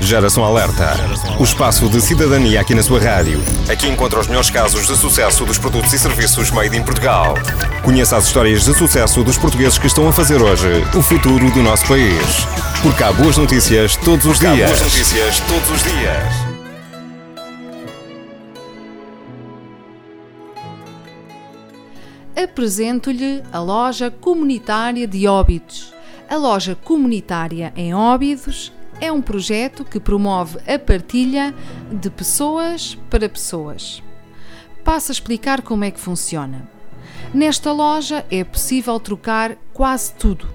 Geração Alerta. O espaço de cidadania aqui na sua rádio. Aqui encontra os melhores casos de sucesso dos produtos e serviços made in Portugal. Conheça as histórias de sucesso dos portugueses que estão a fazer hoje o futuro do nosso país. Porque há boas notícias todos os dias. Há boas notícias todos os dias. Apresento-lhe a loja comunitária de Óbidos. A loja comunitária em Óbidos é um projeto que promove a partilha de pessoas para pessoas. Passo a explicar como é que funciona. Nesta loja é possível trocar quase tudo.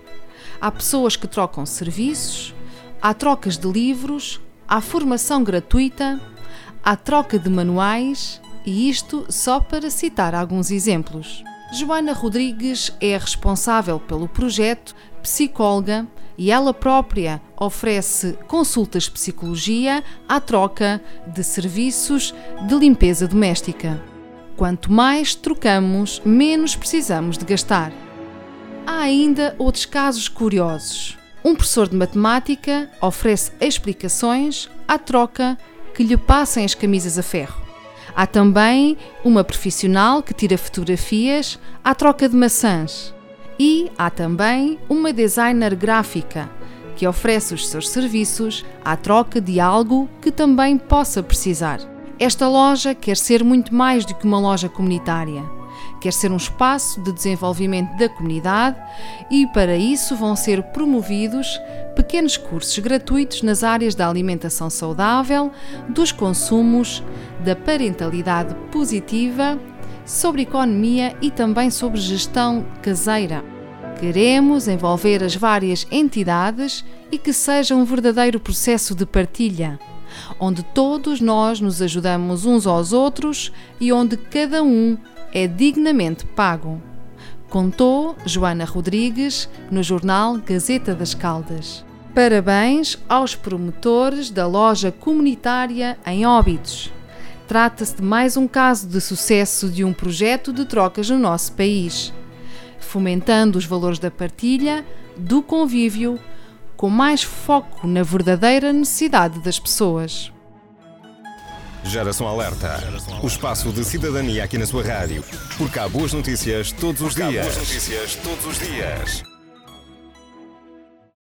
Há pessoas que trocam serviços, há trocas de livros, há formação gratuita, há troca de manuais e isto só para citar alguns exemplos. Joana Rodrigues é responsável pelo projeto, psicóloga e ela própria oferece consultas de psicologia à troca de serviços de limpeza doméstica. Quanto mais trocamos, menos precisamos de gastar. Há ainda outros casos curiosos. Um professor de matemática oferece explicações à troca que lhe passem as camisas a ferro. Há também uma profissional que tira fotografias à troca de maçãs. E há também uma designer gráfica que oferece os seus serviços à troca de algo que também possa precisar. Esta loja quer ser muito mais do que uma loja comunitária. Quer ser um espaço de desenvolvimento da comunidade e, para isso, vão ser promovidos pequenos cursos gratuitos nas áreas da alimentação saudável, dos consumos, da parentalidade positiva sobre economia e também sobre gestão caseira. Queremos envolver as várias entidades e que seja um verdadeiro processo de partilha, onde todos nós nos ajudamos uns aos outros e onde cada um é dignamente pago. Contou Joana Rodrigues no jornal Gazeta das Caldas. Parabéns aos promotores da loja comunitária em Óbidos. Trata-se de mais um caso de sucesso de um projeto de trocas no nosso país, fomentando os valores da partilha, do convívio, com mais foco na verdadeira necessidade das pessoas. Geração Alerta. O espaço de cidadania aqui na sua rádio. Porque há boas notícias todos os dias. Há boas notícias todos os dias.